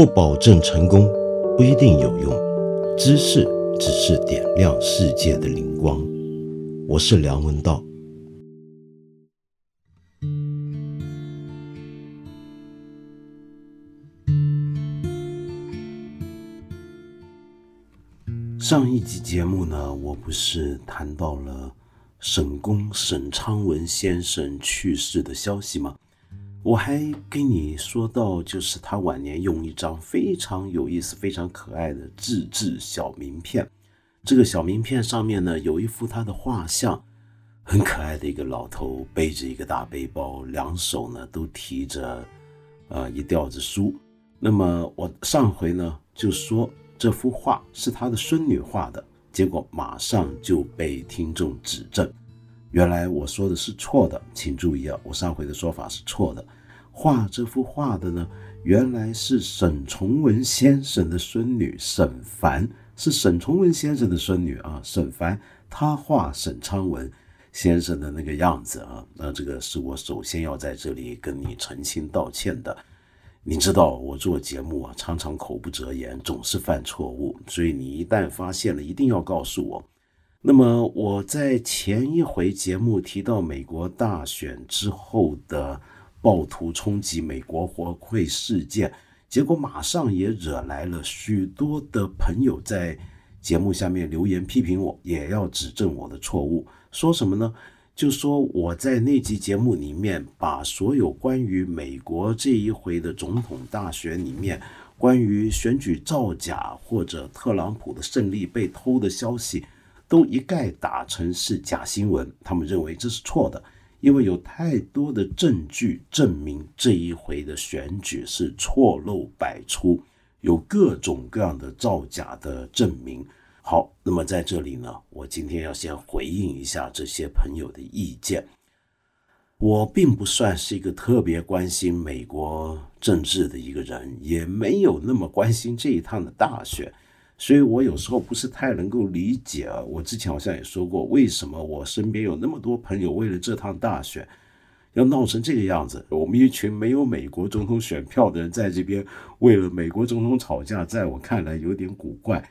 不保证成功，不一定有用。知识只是点亮世界的灵光。我是梁文道。上一集节目呢，我不是谈到了沈公沈昌文先生去世的消息吗？我还跟你说到，就是他晚年用一张非常有意思、非常可爱的自制小名片。这个小名片上面呢，有一幅他的画像，很可爱的一个老头，背着一个大背包，两手呢都提着，呃，一吊子书。那么我上回呢就说这幅画是他的孙女画的，结果马上就被听众指正。原来我说的是错的，请注意啊，我上回的说法是错的。画这幅画的呢，原来是沈从文先生的孙女沈凡，是沈从文先生的孙女啊。沈凡她画沈昌文先生的那个样子啊，那这个是我首先要在这里跟你澄清道歉的。你知道我做节目啊，常常口不择言，总是犯错误，所以你一旦发现了，一定要告诉我。那么我在前一回节目提到美国大选之后的暴徒冲击美国国会事件，结果马上也惹来了许多的朋友在节目下面留言批评我，也要指正我的错误。说什么呢？就说我在那集节目里面把所有关于美国这一回的总统大选里面关于选举造假或者特朗普的胜利被偷的消息。都一概打成是假新闻，他们认为这是错的，因为有太多的证据证明这一回的选举是错漏百出，有各种各样的造假的证明。好，那么在这里呢，我今天要先回应一下这些朋友的意见。我并不算是一个特别关心美国政治的一个人，也没有那么关心这一趟的大选。所以我有时候不是太能够理解啊。我之前好像也说过，为什么我身边有那么多朋友为了这趟大选要闹成这个样子？我们一群没有美国总统选票的人在这边为了美国总统吵架，在我看来有点古怪。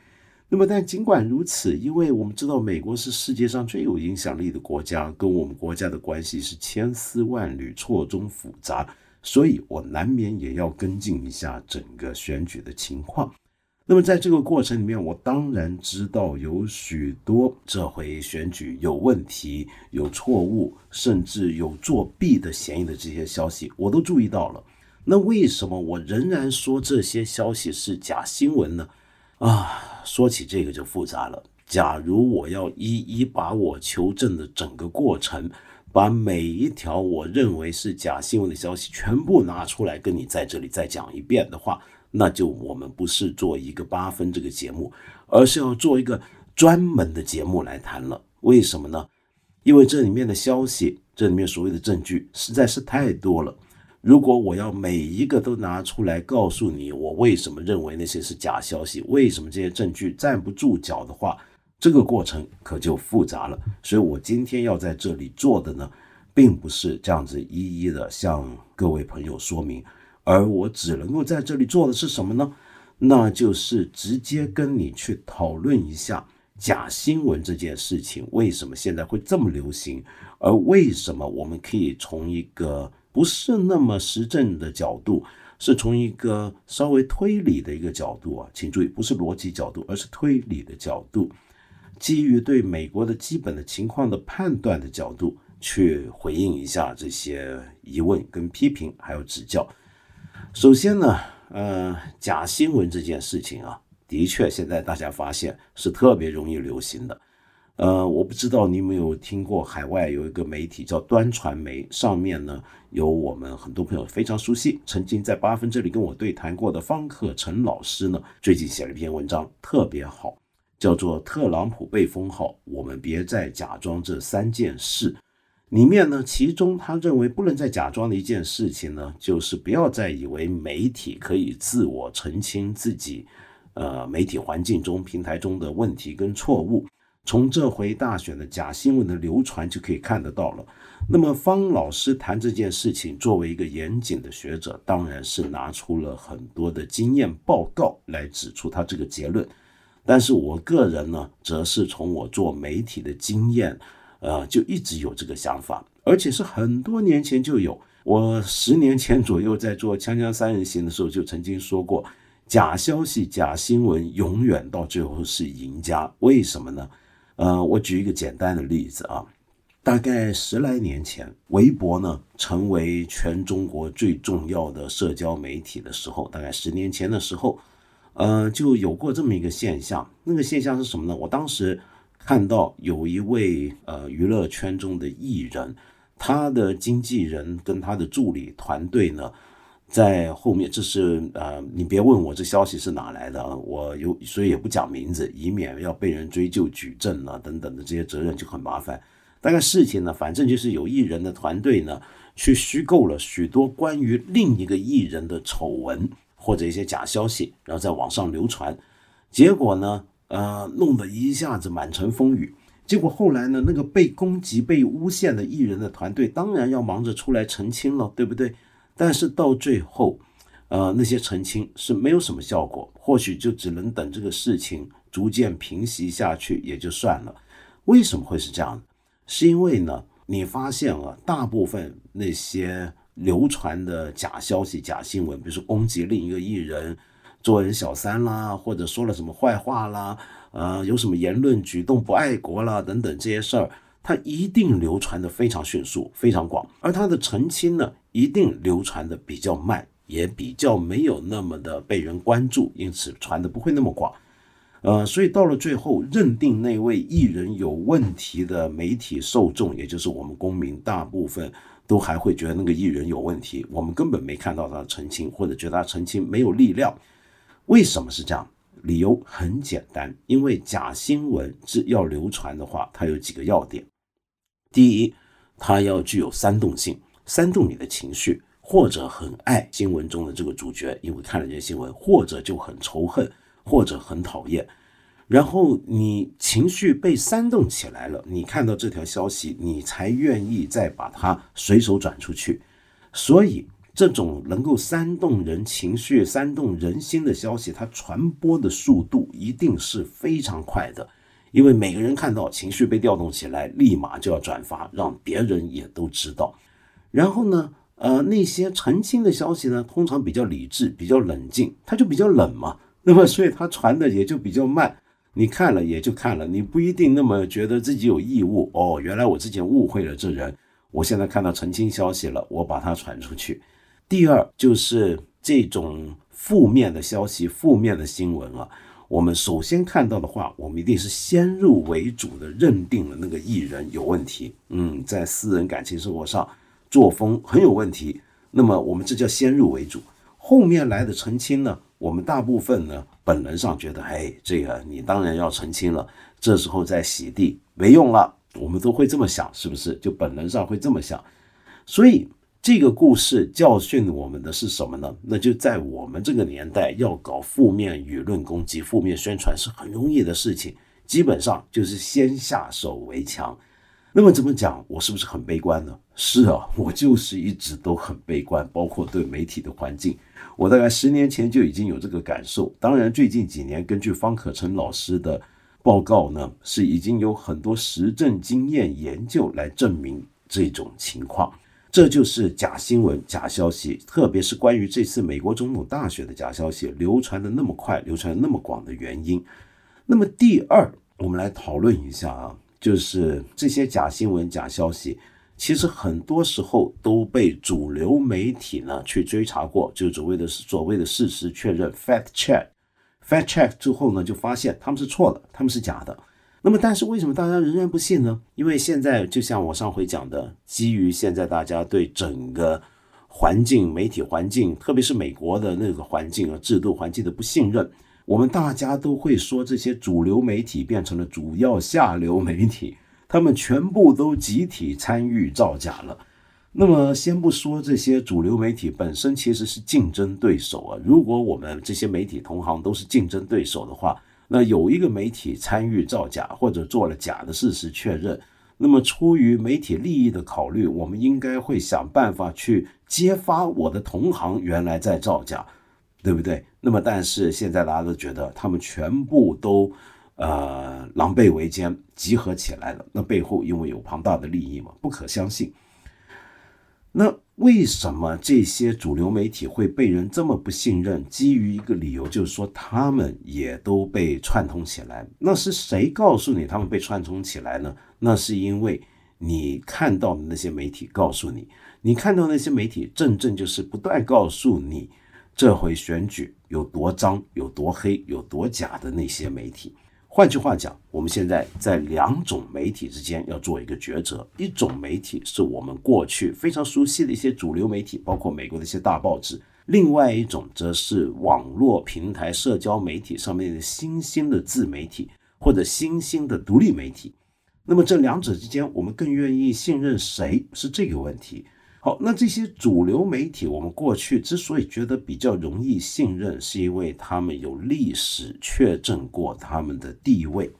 那么，但尽管如此，因为我们知道美国是世界上最有影响力的国家，跟我们国家的关系是千丝万缕、错综复杂，所以我难免也要跟进一下整个选举的情况。那么在这个过程里面，我当然知道有许多这回选举有问题、有错误，甚至有作弊的嫌疑的这些消息，我都注意到了。那为什么我仍然说这些消息是假新闻呢？啊，说起这个就复杂了。假如我要一一把我求证的整个过程，把每一条我认为是假新闻的消息全部拿出来跟你在这里再讲一遍的话，那就我们不是做一个八分这个节目，而是要做一个专门的节目来谈了。为什么呢？因为这里面的消息，这里面所谓的证据实在是太多了。如果我要每一个都拿出来告诉你，我为什么认为那些是假消息，为什么这些证据站不住脚的话，这个过程可就复杂了。所以我今天要在这里做的呢，并不是这样子一一的向各位朋友说明。而我只能够在这里做的是什么呢？那就是直接跟你去讨论一下假新闻这件事情为什么现在会这么流行，而为什么我们可以从一个不是那么实证的角度，是从一个稍微推理的一个角度啊，请注意，不是逻辑角度，而是推理的角度，基于对美国的基本的情况的判断的角度去回应一下这些疑问跟批评，还有指教。首先呢，呃，假新闻这件事情啊，的确现在大家发现是特别容易流行的。呃，我不知道你有没有听过，海外有一个媒体叫端传媒，上面呢有我们很多朋友非常熟悉，曾经在八分这里跟我对谈过的方克成老师呢，最近写了一篇文章，特别好，叫做《特朗普被封号，我们别再假装这三件事》。里面呢，其中他认为不能再假装的一件事情呢，就是不要再以为媒体可以自我澄清自己，呃，媒体环境中、平台中的问题跟错误。从这回大选的假新闻的流传就可以看得到了。那么方老师谈这件事情，作为一个严谨的学者，当然是拿出了很多的经验报告来指出他这个结论。但是我个人呢，则是从我做媒体的经验，呃，就一直有这个想法，而且是很多年前就有。我十年前左右在做《锵锵三人行》的时候，就曾经说过，假消息、假新闻永远到最后是赢家。为什么呢？呃，我举一个简单的例子啊。大概十来年前，微博呢成为全中国最重要的社交媒体的时候，大概十年前的时候，呃，就有过这么一个现象。那个现象是什么呢？我当时看到有一位呃娱乐圈中的艺人，他的经纪人跟他的助理团队呢，在后面，这是呃，你别问我这消息是哪来的，我有所以也不讲名字，以免要被人追究举证啊等等的这些责任就很麻烦。大概事情呢，反正就是有艺人的团队呢，去虚构了许多关于另一个艺人的丑闻或者一些假消息，然后在网上流传，结果呢，呃，弄得一下子满城风雨。结果后来呢，那个被攻击、被诬陷的艺人的团队，当然要忙着出来澄清了，对不对？但是到最后，呃，那些澄清是没有什么效果，或许就只能等这个事情逐渐平息下去也就算了。为什么会是这样？是因为呢，你发现啊，大部分那些流传的假消息、假新闻，比如说攻击另一个艺人、做人小三啦，或者说了什么坏话啦，呃，有什么言论举动不爱国啦等等这些事儿，它一定流传的非常迅速、非常广，而它的澄清呢，一定流传的比较慢，也比较没有那么的被人关注，因此传的不会那么广。呃，所以到了最后，认定那位艺人有问题的媒体受众，也就是我们公民，大部分都还会觉得那个艺人有问题。我们根本没看到他澄清，或者觉得他澄清没有力量。为什么是这样？理由很简单，因为假新闻是要流传的话，它有几个要点。第一，它要具有煽动性，煽动你的情绪，或者很爱新闻中的这个主角，因为看了这些新闻，或者就很仇恨。或者很讨厌，然后你情绪被煽动起来了，你看到这条消息，你才愿意再把它随手转出去。所以，这种能够煽动人情绪、煽动人心的消息，它传播的速度一定是非常快的，因为每个人看到情绪被调动起来，立马就要转发，让别人也都知道。然后呢，呃，那些澄清的消息呢，通常比较理智、比较冷静，它就比较冷嘛。那么，所以他传的也就比较慢，你看了也就看了，你不一定那么觉得自己有义务哦。原来我之前误会了这人，我现在看到澄清消息了，我把它传出去。第二就是这种负面的消息、负面的新闻啊，我们首先看到的话，我们一定是先入为主的认定了那个艺人有问题，嗯，在私人感情生活上作风很有问题。那么我们这叫先入为主，后面来的澄清呢？我们大部分呢，本能上觉得，哎，这个你当然要澄清了。这时候再洗地没用了，我们都会这么想，是不是？就本能上会这么想。所以这个故事教训我们的是什么呢？那就在我们这个年代，要搞负面舆论攻击、负面宣传是很容易的事情，基本上就是先下手为强。那么怎么讲？我是不是很悲观呢？是啊，我就是一直都很悲观，包括对媒体的环境。我大概十年前就已经有这个感受。当然，最近几年根据方可成老师的报告呢，是已经有很多实证经验研究来证明这种情况。这就是假新闻、假消息，特别是关于这次美国总统大选的假消息流传的那么快、流传那么广的原因。那么第二，我们来讨论一下啊。就是这些假新闻、假消息，其实很多时候都被主流媒体呢去追查过，就所谓的是所谓的事实确认 （fact check），fact check 之后呢，就发现他们是错的，他们是假的。那么，但是为什么大家仍然不信呢？因为现在就像我上回讲的，基于现在大家对整个环境、媒体环境，特别是美国的那个环境啊、制度环境的不信任。我们大家都会说，这些主流媒体变成了主要下流媒体，他们全部都集体参与造假了。那么，先不说这些主流媒体本身其实是竞争对手啊，如果我们这些媒体同行都是竞争对手的话，那有一个媒体参与造假或者做了假的事实确认，那么出于媒体利益的考虑，我们应该会想办法去揭发我的同行原来在造假，对不对？那么但是现在大家都觉得他们全部都。呃，狼狈为奸，集合起来了。那背后因为有庞大的利益嘛，不可相信。那为什么这些主流媒体会被人这么不信任？基于一个理由，就是说他们也都被串通起来。那是谁告诉你他们被串通起来呢？那是因为你看到的那些媒体告诉你，你看到那些媒体，正正就是不断告诉你，这回选举有多脏、有多黑、有多假的那些媒体。换句话讲，我们现在在两种媒体之间要做一个抉择。一种媒体是我们过去非常熟悉的一些主流媒体，包括美国的一些大报纸；另外一种则是网络平台、社交媒体上面的新兴的自媒体或者新兴的独立媒体。那么这两者之间，我们更愿意信任谁？是这个问题。好，那这些主流媒体，我们过去之所以觉得比较容易信任，是因为他们有历史确证过他们的地位，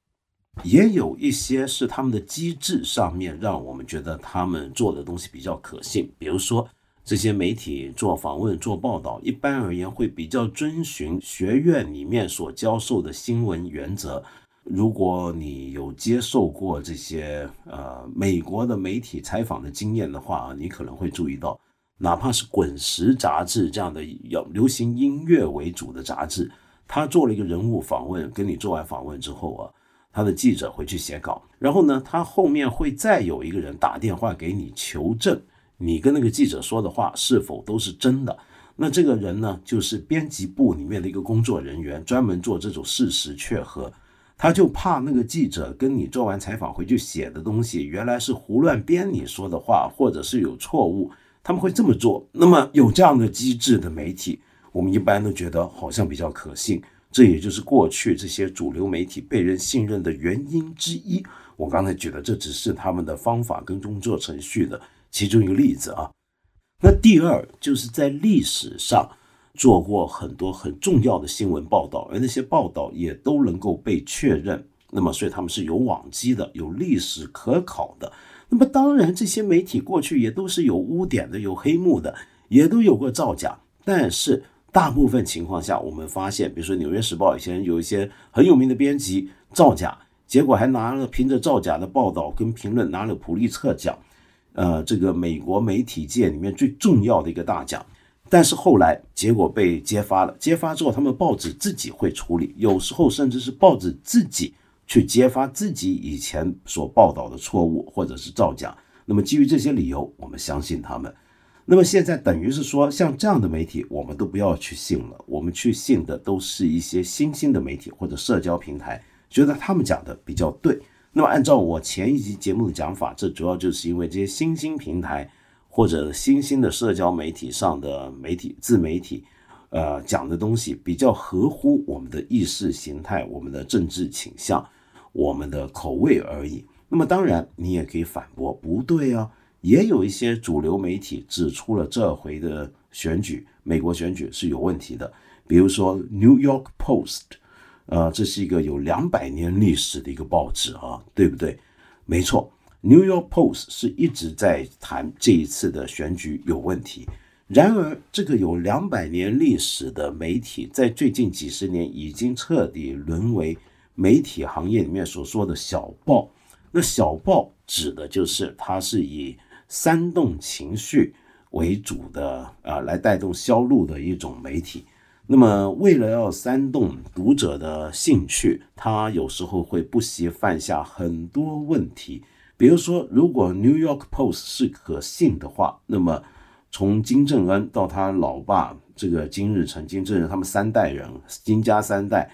也有一些是他们的机制上面让我们觉得他们做的东西比较可信。比如说，这些媒体做访问、做报道，一般而言会比较遵循学院里面所教授的新闻原则。如果你有接受过这些呃美国的媒体采访的经验的话，你可能会注意到，哪怕是《滚石》杂志这样的要流行音乐为主的杂志，他做了一个人物访问，跟你做完访问之后啊，他的记者回去写稿，然后呢，他后面会再有一个人打电话给你求证，你跟那个记者说的话是否都是真的。那这个人呢，就是编辑部里面的一个工作人员，专门做这种事实确核。他就怕那个记者跟你做完采访回去写的东西原来是胡乱编你说的话，或者是有错误，他们会这么做。那么有这样的机制的媒体，我们一般都觉得好像比较可信。这也就是过去这些主流媒体被人信任的原因之一。我刚才举的这只是他们的方法跟工作程序的其中一个例子啊。那第二就是在历史上。做过很多很重要的新闻报道，而那些报道也都能够被确认。那么，所以他们是有往基的，有历史可考的。那么，当然这些媒体过去也都是有污点的，有黑幕的，也都有过造假。但是，大部分情况下，我们发现，比如说《纽约时报》以前有一些很有名的编辑造假，结果还拿了凭着造假的报道跟评论拿了普利策奖，呃，这个美国媒体界里面最重要的一个大奖。但是后来结果被揭发了，揭发之后，他们报纸自己会处理，有时候甚至是报纸自己去揭发自己以前所报道的错误或者是造假。那么基于这些理由，我们相信他们。那么现在等于是说，像这样的媒体，我们都不要去信了，我们去信的都是一些新兴的媒体或者社交平台，觉得他们讲的比较对。那么按照我前一集节目的讲法，这主要就是因为这些新兴平台。或者新兴的社交媒体上的媒体自媒体，呃，讲的东西比较合乎我们的意识形态、我们的政治倾向、我们的口味而已。那么，当然你也可以反驳，不对啊，也有一些主流媒体指出了这回的选举，美国选举是有问题的。比如说《New York Post》，呃，这是一个有两百年历史的一个报纸啊，对不对？没错。New York Post 是一直在谈这一次的选举有问题。然而，这个有两百年历史的媒体，在最近几十年已经彻底沦为媒体行业里面所说的小报。那小报指的就是它是以煽动情绪为主的啊，来带动销路的一种媒体。那么，为了要煽动读者的兴趣，它有时候会不惜犯下很多问题。比如说，如果 New York Post 是可信的话，那么从金正恩到他老爸这个金日成、金正恩，他们三代人，金家三代，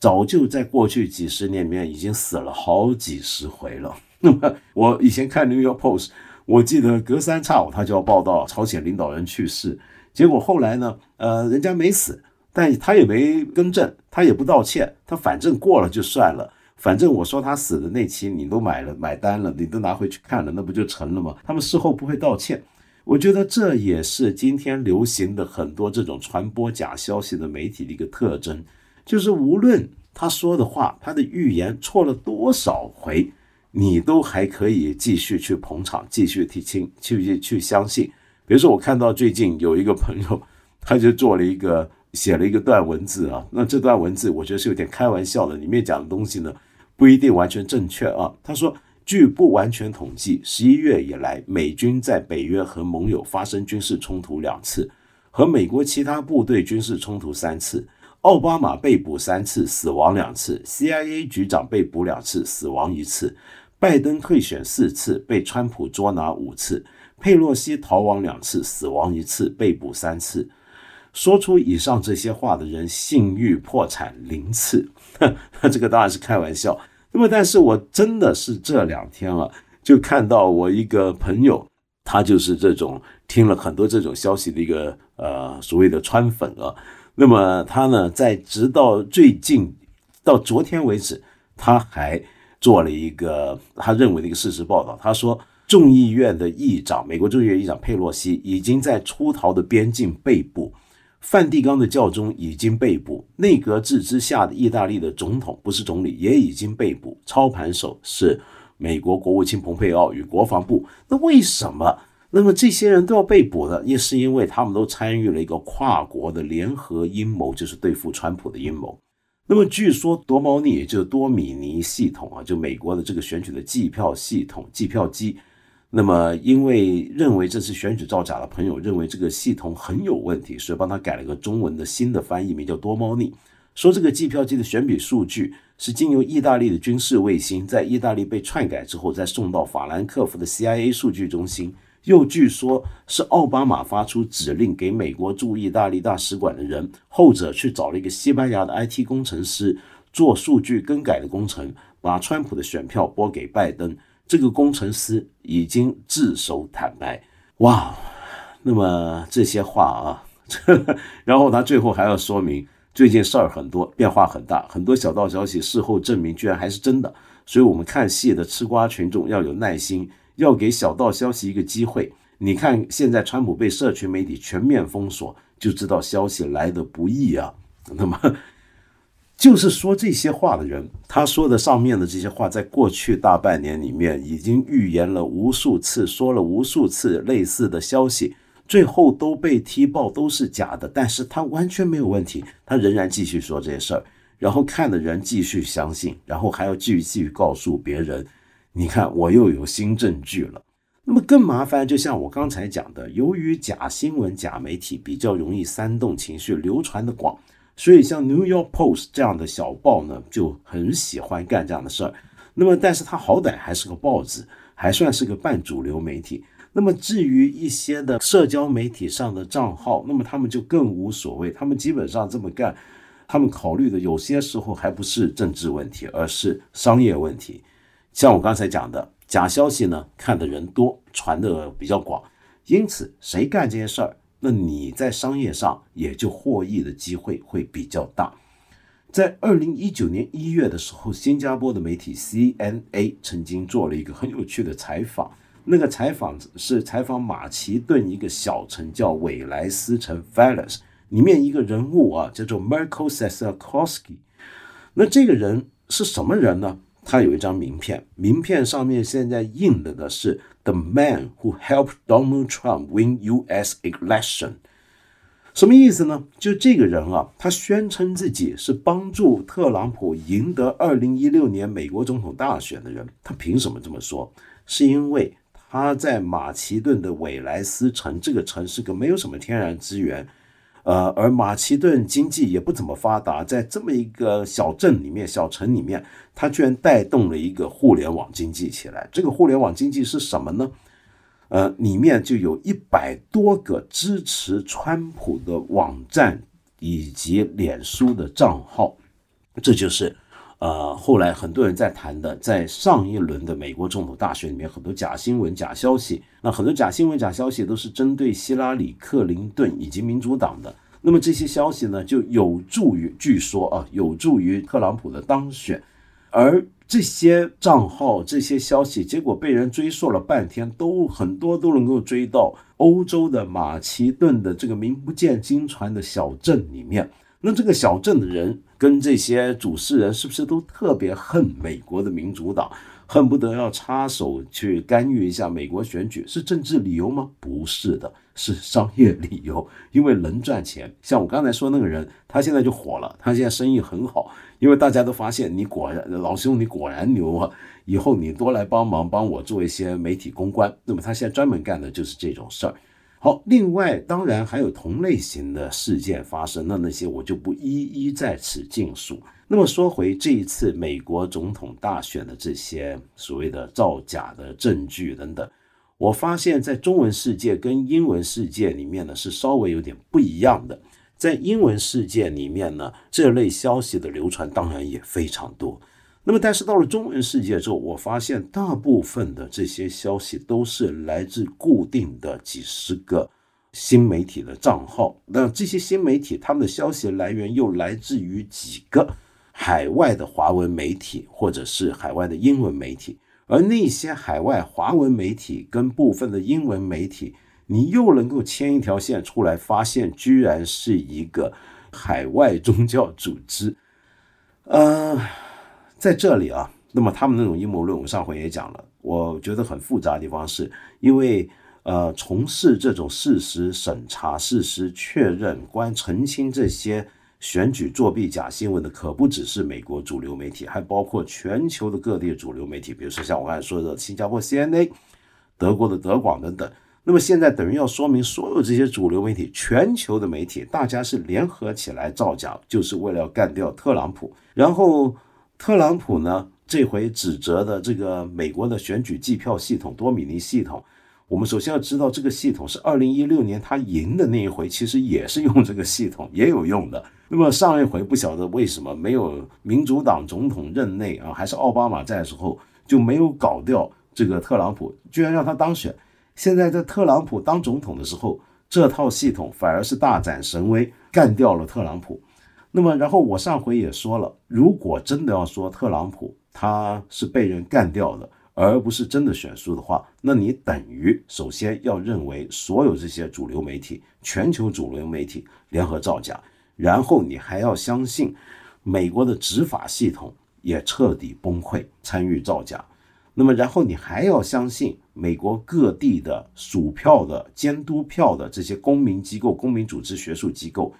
早就在过去几十年里面已经死了好几十回了。那么我以前看 New York Post，我记得隔三差五他就要报道朝鲜领导人去世，结果后来呢，呃，人家没死，但他也没更正，他也不道歉，他反正过了就算了。反正我说他死的那期你都买了买单了，你都拿回去看了，那不就成了吗？他们事后不会道歉，我觉得这也是今天流行的很多这种传播假消息的媒体的一个特征，就是无论。他说的话，他的预言错了多少回，你都还可以继续去捧场，继续提亲，去去去相信。比如说，我看到最近有一个朋友，他就做了一个写了一个段文字啊，那这段文字我觉得是有点开玩笑的，里面讲的东西呢不一定完全正确啊。他说，据不完全统计，十一月以来，美军在北约和盟友发生军事冲突两次，和美国其他部队军事冲突三次。奥巴马被捕三次，死亡两次；CIA 局长被捕两次，死亡一次；拜登退选四次，被川普捉拿五次；佩洛西逃亡两次，死亡一次，被捕三次。说出以上这些话的人，信誉破产零次。那 这个当然是开玩笑。那么，但是我真的是这两天啊，就看到我一个朋友，他就是这种听了很多这种消息的一个呃所谓的川粉啊。那么他呢，在直到最近，到昨天为止，他还做了一个他认为的一个事实报道。他说，众议院的议长，美国众议院议长佩洛西已经在出逃的边境被捕，梵蒂冈的教宗已经被捕，内阁制之下的意大利的总统不是总理也已经被捕，操盘手是美国国务卿蓬佩奥与国防部。那为什么？那么这些人都要被捕呢，也是因为他们都参与了一个跨国的联合阴谋，就是对付川普的阴谋。那么据说多猫腻，也就是多米尼系统啊，就美国的这个选举的计票系统、计票机。那么因为认为这次选举造假的朋友认为这个系统很有问题，所以帮他改了个中文的新的翻译名叫多猫腻，说这个计票机的选举数据是经由意大利的军事卫星在意大利被篡改之后，再送到法兰克福的 CIA 数据中心。又据说是奥巴马发出指令给美国驻意大利大使馆的人，后者去找了一个西班牙的 IT 工程师做数据更改的工程，把川普的选票拨给拜登。这个工程师已经自首坦白。哇，那么这些话啊，然后他最后还要说明，最近事儿很多，变化很大，很多小道消息事后证明居然还是真的。所以，我们看戏的吃瓜群众要有耐心。要给小道消息一个机会。你看，现在川普被社群媒体全面封锁，就知道消息来的不易啊。那么，就是说这些话的人，他说的上面的这些话，在过去大半年里面已经预言了无数次，说了无数次类似的消息，最后都被踢爆都是假的。但是他完全没有问题，他仍然继续说这些事儿，然后看的人继续相信，然后还要继续继续告诉别人。你看，我又有新证据了。那么更麻烦，就像我刚才讲的，由于假新闻、假媒体比较容易煽动情绪，流传的广，所以像《New York Post》这样的小报呢，就很喜欢干这样的事儿。那么，但是它好歹还是个报纸，还算是个半主流媒体。那么，至于一些的社交媒体上的账号，那么他们就更无所谓。他们基本上这么干，他们考虑的有些时候还不是政治问题，而是商业问题。像我刚才讲的，假消息呢，看的人多，传的比较广，因此谁干这些事儿，那你在商业上也就获益的机会会比较大。在二零一九年一月的时候，新加坡的媒体 CNA 曾经做了一个很有趣的采访，那个采访是采访马其顿一个小城叫韦莱斯城 （Valles） 里面一个人物啊，叫做 Marko s e s a k o s k i 那这个人是什么人呢？他有一张名片，名片上面现在印的呢是 “The man who helped Donald Trump win U.S. election”，什么意思呢？就这个人啊，他宣称自己是帮助特朗普赢得二零一六年美国总统大选的人。他凭什么这么说？是因为他在马其顿的韦莱斯城这个城市，可没有什么天然资源。呃，而马其顿经济也不怎么发达，在这么一个小镇里面、小城里面，它居然带动了一个互联网经济起来。这个互联网经济是什么呢？呃，里面就有一百多个支持川普的网站以及脸书的账号，这就是。呃，后来很多人在谈的，在上一轮的美国总统大选里面，很多假新闻、假消息，那很多假新闻、假消息都是针对希拉里、克林顿以及民主党的。那么这些消息呢，就有助于，据说啊，有助于特朗普的当选。而这些账号、这些消息，结果被人追溯了半天，都很多都能够追到欧洲的马其顿的这个名不见经传的小镇里面。那这个小镇的人跟这些主事人是不是都特别恨美国的民主党，恨不得要插手去干预一下美国选举？是政治理由吗？不是的，是商业理由，因为能赚钱。像我刚才说那个人，他现在就火了，他现在生意很好，因为大家都发现你果然老兄，你果然牛啊！以后你多来帮忙，帮我做一些媒体公关。那么他现在专门干的就是这种事儿。好，另外当然还有同类型的事件发生，那那些我就不一一在此尽述。那么说回这一次美国总统大选的这些所谓的造假的证据等等，我发现，在中文世界跟英文世界里面呢是稍微有点不一样的。在英文世界里面呢，这类消息的流传当然也非常多。那么，但是到了中文世界之后，我发现大部分的这些消息都是来自固定的几十个新媒体的账号。那这些新媒体，他们的消息来源又来自于几个海外的华文媒体，或者是海外的英文媒体。而那些海外华文媒体跟部分的英文媒体，你又能够牵一条线出来，发现居然是一个海外宗教组织，呃。在这里啊，那么他们那种阴谋论，我上回也讲了。我觉得很复杂的地方是，因为呃，从事这种事实审查、事实确认、关澄清这些选举作弊假新闻的，可不只是美国主流媒体，还包括全球的各地主流媒体，比如说像我刚才说的新加坡 CNA、德国的德广等等。那么现在等于要说明，所有这些主流媒体、全球的媒体，大家是联合起来造假，就是为了要干掉特朗普，然后。特朗普呢，这回指责的这个美国的选举计票系统多米尼系统，我们首先要知道，这个系统是二零一六年他赢的那一回，其实也是用这个系统，也有用的。那么上一回不晓得为什么没有民主党总统任内啊，还是奥巴马在的时候就没有搞掉这个特朗普，居然让他当选。现在在特朗普当总统的时候，这套系统反而是大展神威，干掉了特朗普。那么，然后我上回也说了，如果真的要说特朗普他是被人干掉的，而不是真的选输的话，那你等于首先要认为所有这些主流媒体、全球主流媒体联合造假，然后你还要相信美国的执法系统也彻底崩溃，参与造假。那么，然后你还要相信美国各地的数票的、监督票的这些公民机构、公民组织、学术机构。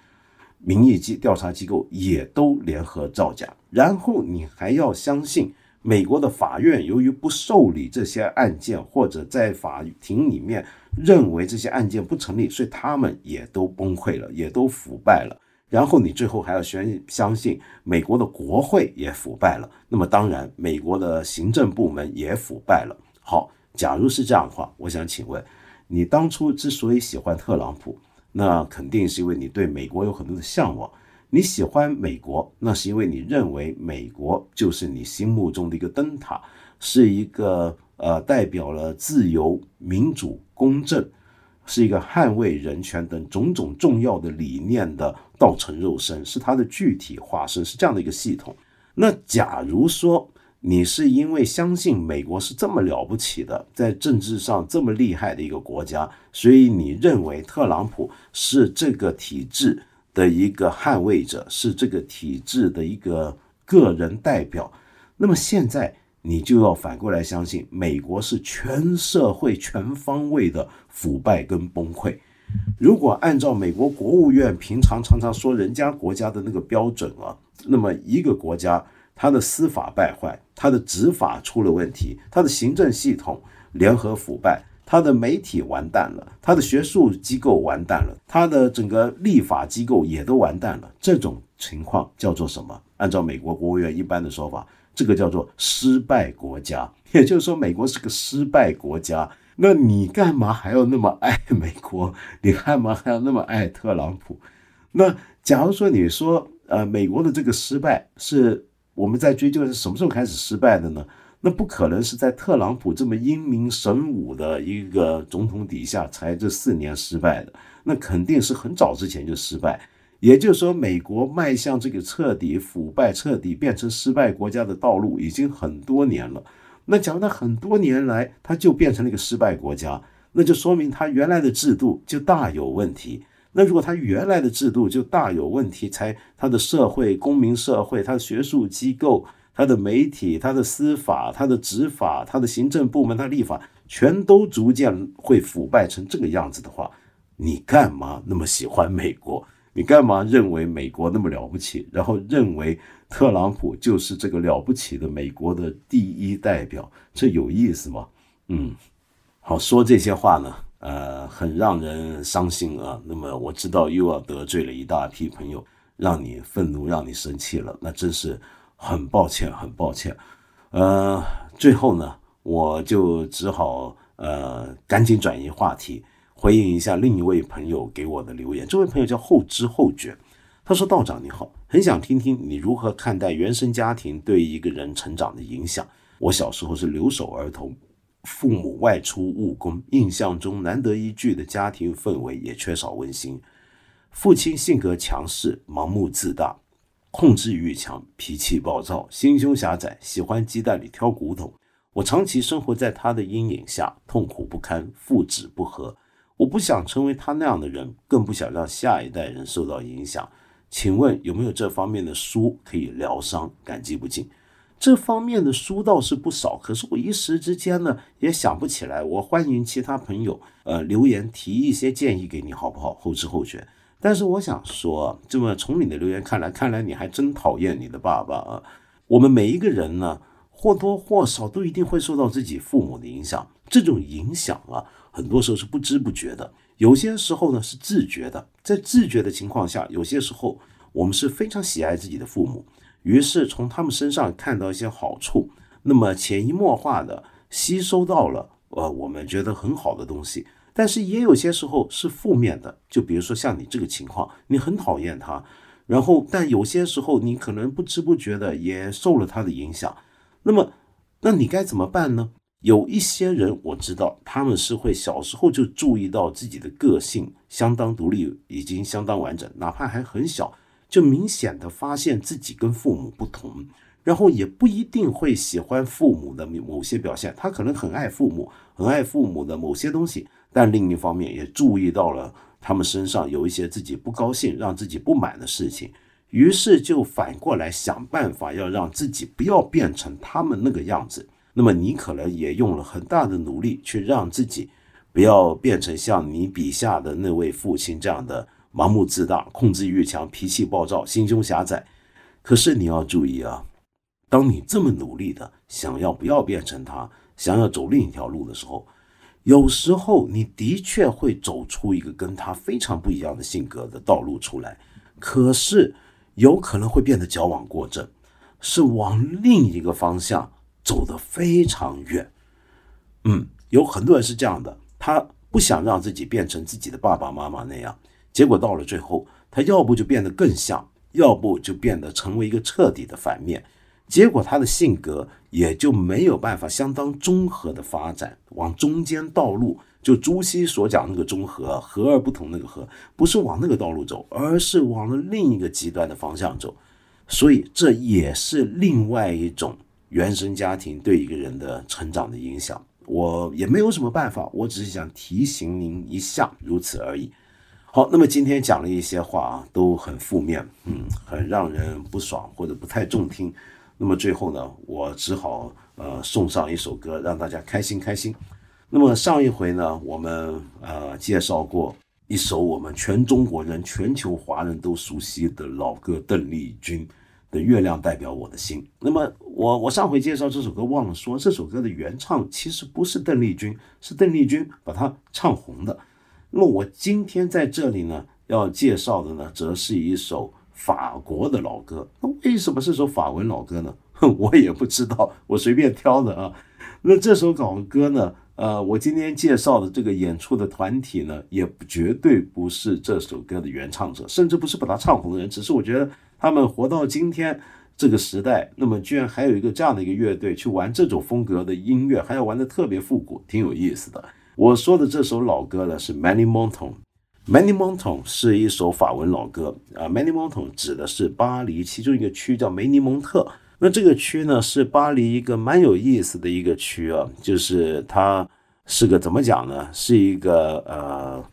民意机调查机构也都联合造假，然后你还要相信美国的法院由于不受理这些案件，或者在法庭里面认为这些案件不成立，所以他们也都崩溃了，也都腐败了。然后你最后还要宣相信美国的国会也腐败了，那么当然美国的行政部门也腐败了。好，假如是这样的话，我想请问你当初之所以喜欢特朗普？那肯定是因为你对美国有很多的向往，你喜欢美国，那是因为你认为美国就是你心目中的一个灯塔，是一个呃代表了自由、民主、公正，是一个捍卫人权等种种重要的理念的道成肉身，是它的具体化身，是这样的一个系统。那假如说，你是因为相信美国是这么了不起的，在政治上这么厉害的一个国家，所以你认为特朗普是这个体制的一个捍卫者，是这个体制的一个个人代表。那么现在你就要反过来相信，美国是全社会全方位的腐败跟崩溃。如果按照美国国务院平常常常说人家国家的那个标准啊，那么一个国家。他的司法败坏，他的执法出了问题，他的行政系统联合腐败，他的媒体完蛋了，他的学术机构完蛋了，他的整个立法机构也都完蛋了。这种情况叫做什么？按照美国国务院一般的说法，这个叫做失败国家。也就是说，美国是个失败国家。那你干嘛还要那么爱美国？你干嘛还要那么爱特朗普？那假如说你说，呃，美国的这个失败是？我们在追究是什么时候开始失败的呢？那不可能是在特朗普这么英明神武的一个总统底下才这四年失败的，那肯定是很早之前就失败。也就是说，美国迈向这个彻底腐败、彻底变成失败国家的道路已经很多年了。那假如他很多年来他就变成了一个失败国家，那就说明他原来的制度就大有问题。那如果他原来的制度就大有问题，才他的社会、公民社会、他的学术机构、他的媒体、他的司法、他的执法、他的行政部门、他立法，全都逐渐会腐败成这个样子的话，你干嘛那么喜欢美国？你干嘛认为美国那么了不起？然后认为特朗普就是这个了不起的美国的第一代表？这有意思吗？嗯，好说这些话呢。呃，很让人伤心啊。那么我知道又要得罪了一大批朋友，让你愤怒，让你生气了，那真是很抱歉，很抱歉。呃，最后呢，我就只好呃赶紧转移话题，回应一下另一位朋友给我的留言。这位朋友叫后知后觉，他说：“道长你好，很想听听你如何看待原生家庭对一个人成长的影响。我小时候是留守儿童。”父母外出务工，印象中难得一聚的家庭氛围也缺少温馨。父亲性格强势，盲目自大，控制欲强，脾气暴躁，心胸狭窄，喜欢鸡蛋里挑骨头。我长期生活在他的阴影下，痛苦不堪，父子不和。我不想成为他那样的人，更不想让下一代人受到影响。请问有没有这方面的书可以疗伤？感激不尽。这方面的书倒是不少，可是我一时之间呢也想不起来。我欢迎其他朋友呃留言提一些建议给你，好不好？后知后觉。但是我想说，这么从你的留言看来，看来你还真讨厌你的爸爸啊。我们每一个人呢，或多或少都一定会受到自己父母的影响。这种影响啊，很多时候是不知不觉的，有些时候呢是自觉的。在自觉的情况下，有些时候我们是非常喜爱自己的父母。于是从他们身上看到一些好处，那么潜移默化的吸收到了，呃，我们觉得很好的东西。但是也有些时候是负面的，就比如说像你这个情况，你很讨厌他，然后但有些时候你可能不知不觉的也受了他的影响。那么，那你该怎么办呢？有一些人我知道，他们是会小时候就注意到自己的个性相当独立，已经相当完整，哪怕还很小。就明显的发现自己跟父母不同，然后也不一定会喜欢父母的某些表现。他可能很爱父母，很爱父母的某些东西，但另一方面也注意到了他们身上有一些自己不高兴、让自己不满的事情，于是就反过来想办法要让自己不要变成他们那个样子。那么你可能也用了很大的努力去让自己不要变成像你笔下的那位父亲这样的。盲目自大、控制欲强、脾气暴躁、心胸狭窄。可是你要注意啊，当你这么努力的想要不要变成他，想要走另一条路的时候，有时候你的确会走出一个跟他非常不一样的性格的道路出来。可是有可能会变得矫枉过正，是往另一个方向走得非常远。嗯，有很多人是这样的，他不想让自己变成自己的爸爸妈妈那样。结果到了最后，他要不就变得更像，要不就变得成为一个彻底的反面。结果他的性格也就没有办法相当综合的发展，往中间道路，就朱熹所讲那个中和，和而不同那个和，不是往那个道路走，而是往了另一个极端的方向走。所以这也是另外一种原生家庭对一个人的成长的影响。我也没有什么办法，我只是想提醒您一下，如此而已。好，那么今天讲了一些话啊，都很负面，嗯，很让人不爽或者不太中听。那么最后呢，我只好呃送上一首歌，让大家开心开心。那么上一回呢，我们呃介绍过一首我们全中国人、全球华人都熟悉的老歌，邓丽君的《月亮代表我的心》。那么我我上回介绍这首歌忘了说，这首歌的原唱其实不是邓丽君，是邓丽君把它唱红的。那么我今天在这里呢，要介绍的呢，则是一首法国的老歌。那为什么是首法文老歌呢？哼，我也不知道，我随便挑的啊。那这首老歌呢，呃，我今天介绍的这个演出的团体呢，也绝对不是这首歌的原唱者，甚至不是把它唱红的人。只是我觉得他们活到今天这个时代，那么居然还有一个这样的一个乐队去玩这种风格的音乐，还要玩的特别复古，挺有意思的。我说的这首老歌呢是《Many m o n t o n Many m o n t o n》是一首法文老歌啊，《Many m o n t o n》指的是巴黎其中一个区叫梅尼蒙特。那这个区呢是巴黎一个蛮有意思的一个区啊，就是它是个怎么讲呢？是一个呃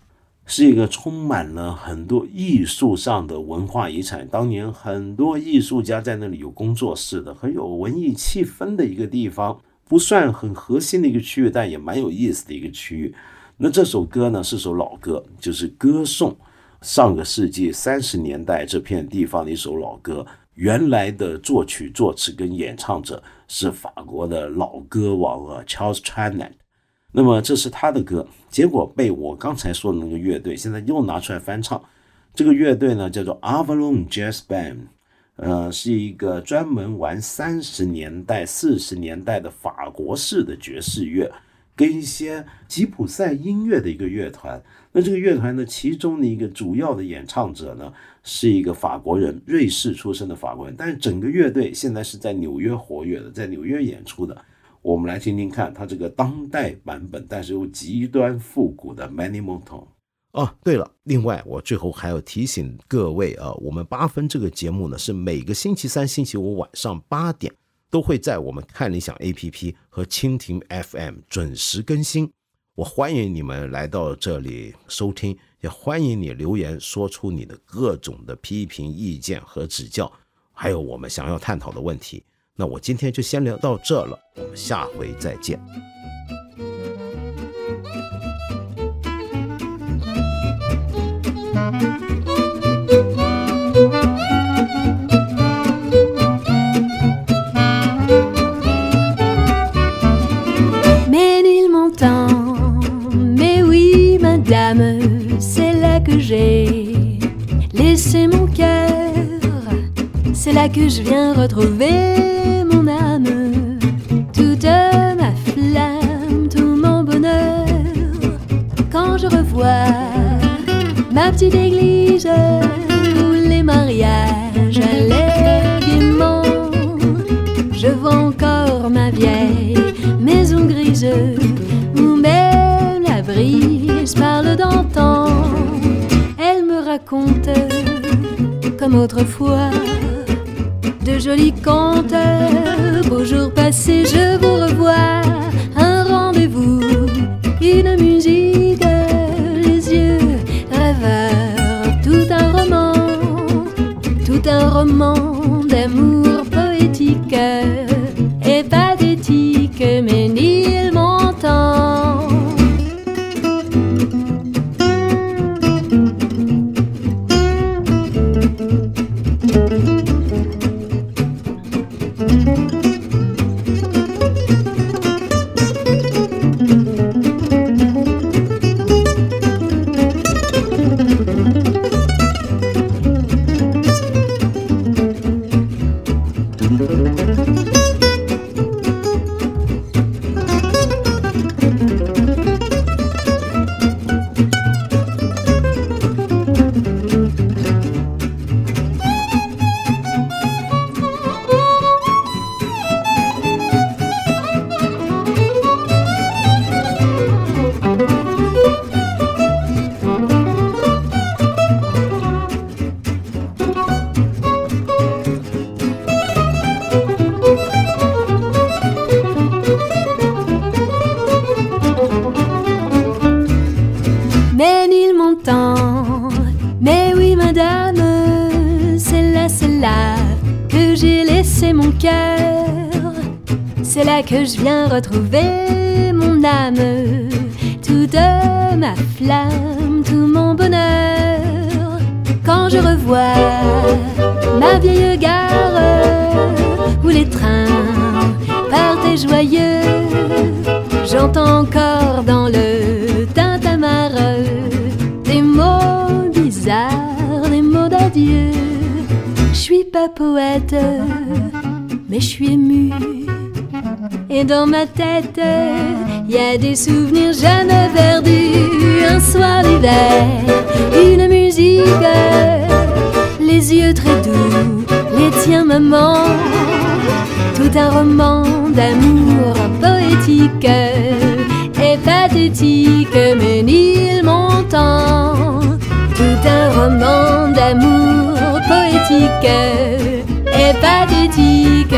是一个充满了很多艺术上的文化遗产。当年很多艺术家在那里有工作室的，很有文艺气氛的一个地方，不算很核心的一个区域，但也蛮有意思的一个区域。那这首歌呢是首老歌，就是歌颂上个世纪三十年代这片地方的一首老歌。原来的作曲、作词跟演唱者是法国的老歌王啊，Charles t r a n a n 那么这是他的歌，结果被我刚才说的那个乐队现在又拿出来翻唱。这个乐队呢叫做 Avalon Jazz Band，呃，是一个专门玩三十年代、四十年代的法国式的爵士乐，跟一些吉普赛音乐的一个乐团。那这个乐团呢，其中的一个主要的演唱者呢是一个法国人，瑞士出生的法国人，但是整个乐队现在是在纽约活跃的，在纽约演出的。我们来听听看他这个当代版本，但是又极端复古的《Many Mountains》。哦，对了，另外我最后还要提醒各位啊，我们八分这个节目呢是每个星期三、星期五晚上八点都会在我们看理想 APP 和蜻蜓 FM 准时更新。我欢迎你们来到这里收听，也欢迎你留言说出你的各种的批评意见和指教，还有我们想要探讨的问题。那我今天就先聊到这了，我们下回再见。Mais il m'entend, mais oui, madame, c'est là que j'ai laissé mon cœur, c'est là que je viens retrouver mon âme, toute ma flamme, tout mon bonheur, quand je revois petite église où les mariages allaient gaiement. Je vois encore ma vieille maison grise où même la brise parle d'antan. Elle me raconte comme autrefois de jolis contes. Beaux jours passés, je vous revois. Un roman d'amour poétique que je viens retrouver mon âme, toute ma flamme, tout mon bonheur. Quand je revois ma vieille gare où les trains partaient joyeux, j'entends encore dans le tintamarre des mots bizarres, des mots d'adieu. Je suis pas poète, mais je suis ému et dans ma tête, y a des souvenirs jamais perdus. Un soir d'hiver, une musique, les yeux très doux, les tiens maman. Tout un roman d'amour poétique et pathétique, mais il m'entend. Tout un roman d'amour poétique et pathétique